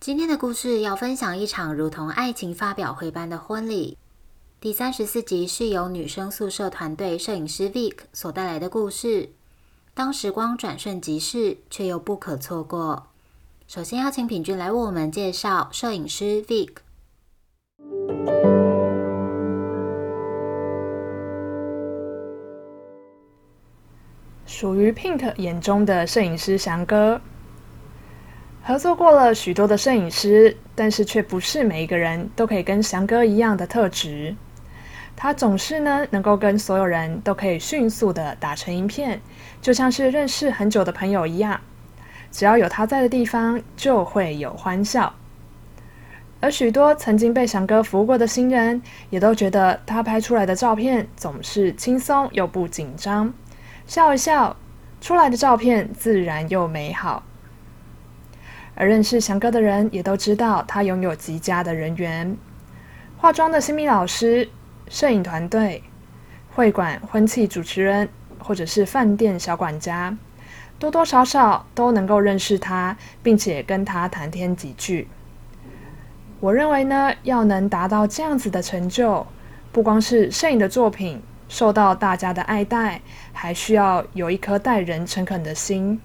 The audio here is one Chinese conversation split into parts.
今天的故事要分享一场如同爱情发表会般的婚礼。第三十四集是由女生宿舍团队摄影师 Vic 所带来的故事。当时光转瞬即逝，却又不可错过。首先邀请品君来为我们介绍摄影师 Vic。属于 Pink 眼中的摄影师翔哥。合作过了许多的摄影师，但是却不是每一个人都可以跟翔哥一样的特质。他总是呢，能够跟所有人都可以迅速的打成一片，就像是认识很久的朋友一样。只要有他在的地方，就会有欢笑。而许多曾经被翔哥服务过的新人，也都觉得他拍出来的照片总是轻松又不紧张，笑一笑出来的照片自然又美好。而认识翔哥的人也都知道，他拥有极佳的人缘。化妆的新密老师、摄影团队、会馆婚庆主持人，或者是饭店小管家，多多少少都能够认识他，并且跟他谈天几句。我认为呢，要能达到这样子的成就，不光是摄影的作品受到大家的爱戴，还需要有一颗待人诚恳的心。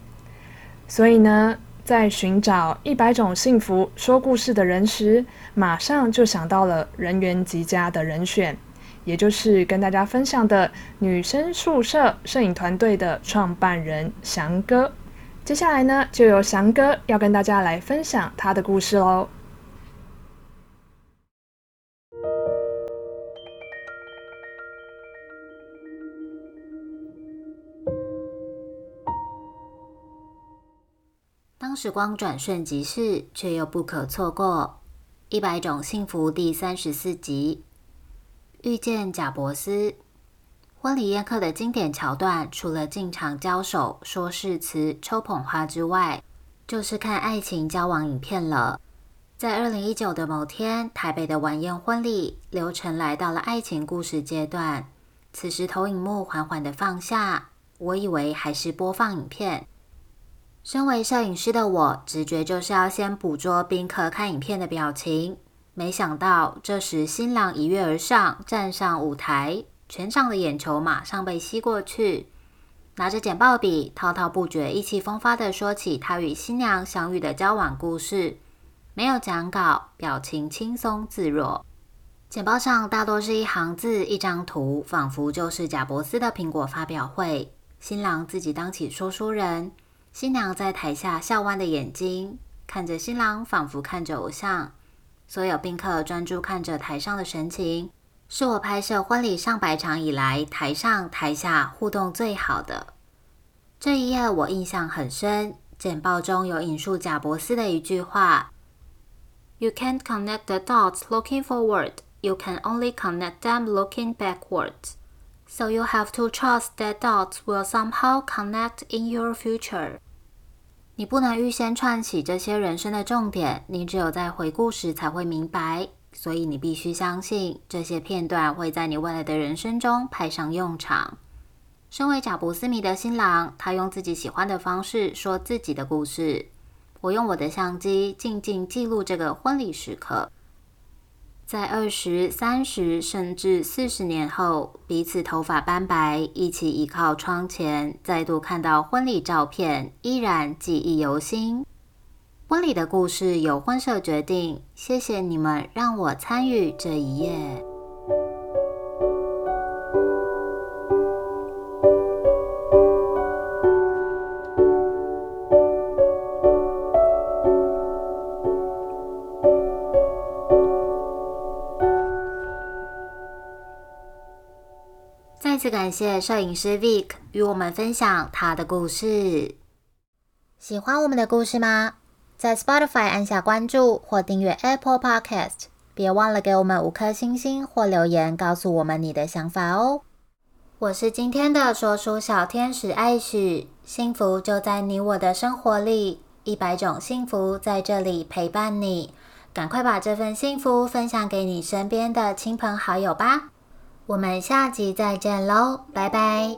所以呢。在寻找一百种幸福说故事的人时，马上就想到了人缘极佳的人选，也就是跟大家分享的女生宿舍摄影团队的创办人翔哥。接下来呢，就由翔哥要跟大家来分享他的故事喽。时光转瞬即逝，却又不可错过。一百种幸福第三十四集，遇见贾伯斯。婚礼宴客的经典桥段，除了进场交手、说誓词、抽捧花之外，就是看爱情交往影片了。在二零一九的某天，台北的晚宴婚礼流程来到了爱情故事阶段。此时投影幕缓缓的放下，我以为还是播放影片。身为摄影师的我，直觉就是要先捕捉宾客看影片的表情。没想到，这时新郎一跃而上，站上舞台，全场的眼球马上被吸过去。拿着简报笔，滔滔不绝、意气风发地说起他与新娘相遇的交往故事。没有讲稿，表情轻松自若。简报上大多是一行字、一张图，仿佛就是贾伯斯的苹果发表会。新郎自己当起说书人。新娘在台下笑弯的眼睛看着新郎，仿佛看着偶像。所有宾客专注看着台上的神情，是我拍摄婚礼上百场以来台上台下互动最好的。这一页我印象很深。简报中有引述贾伯斯的一句话：“You can't connect the dots looking forward. You can only connect them looking backwards. So you have to trust that dots will somehow connect in your future.” 你不能预先串起这些人生的重点，你只有在回顾时才会明白。所以你必须相信，这些片段会在你未来的人生中派上用场。身为贾布斯迷的新郎，他用自己喜欢的方式说自己的故事。我用我的相机静静记录这个婚礼时刻。在二十三十甚至四十年后，彼此头发斑白，一起倚靠窗前，再度看到婚礼照片，依然记忆犹新。婚礼的故事由婚社决定。谢谢你们让我参与这一夜感谢摄影师 Vic 与我们分享他的故事。喜欢我们的故事吗？在 Spotify 按下关注或订阅 Apple Podcast，别忘了给我们五颗星星或留言，告诉我们你的想法哦。我是今天的说书小天使艾许，幸福就在你我的生活里，一百种幸福在这里陪伴你。赶快把这份幸福分享给你身边的亲朋好友吧。我们下集再见喽拜拜。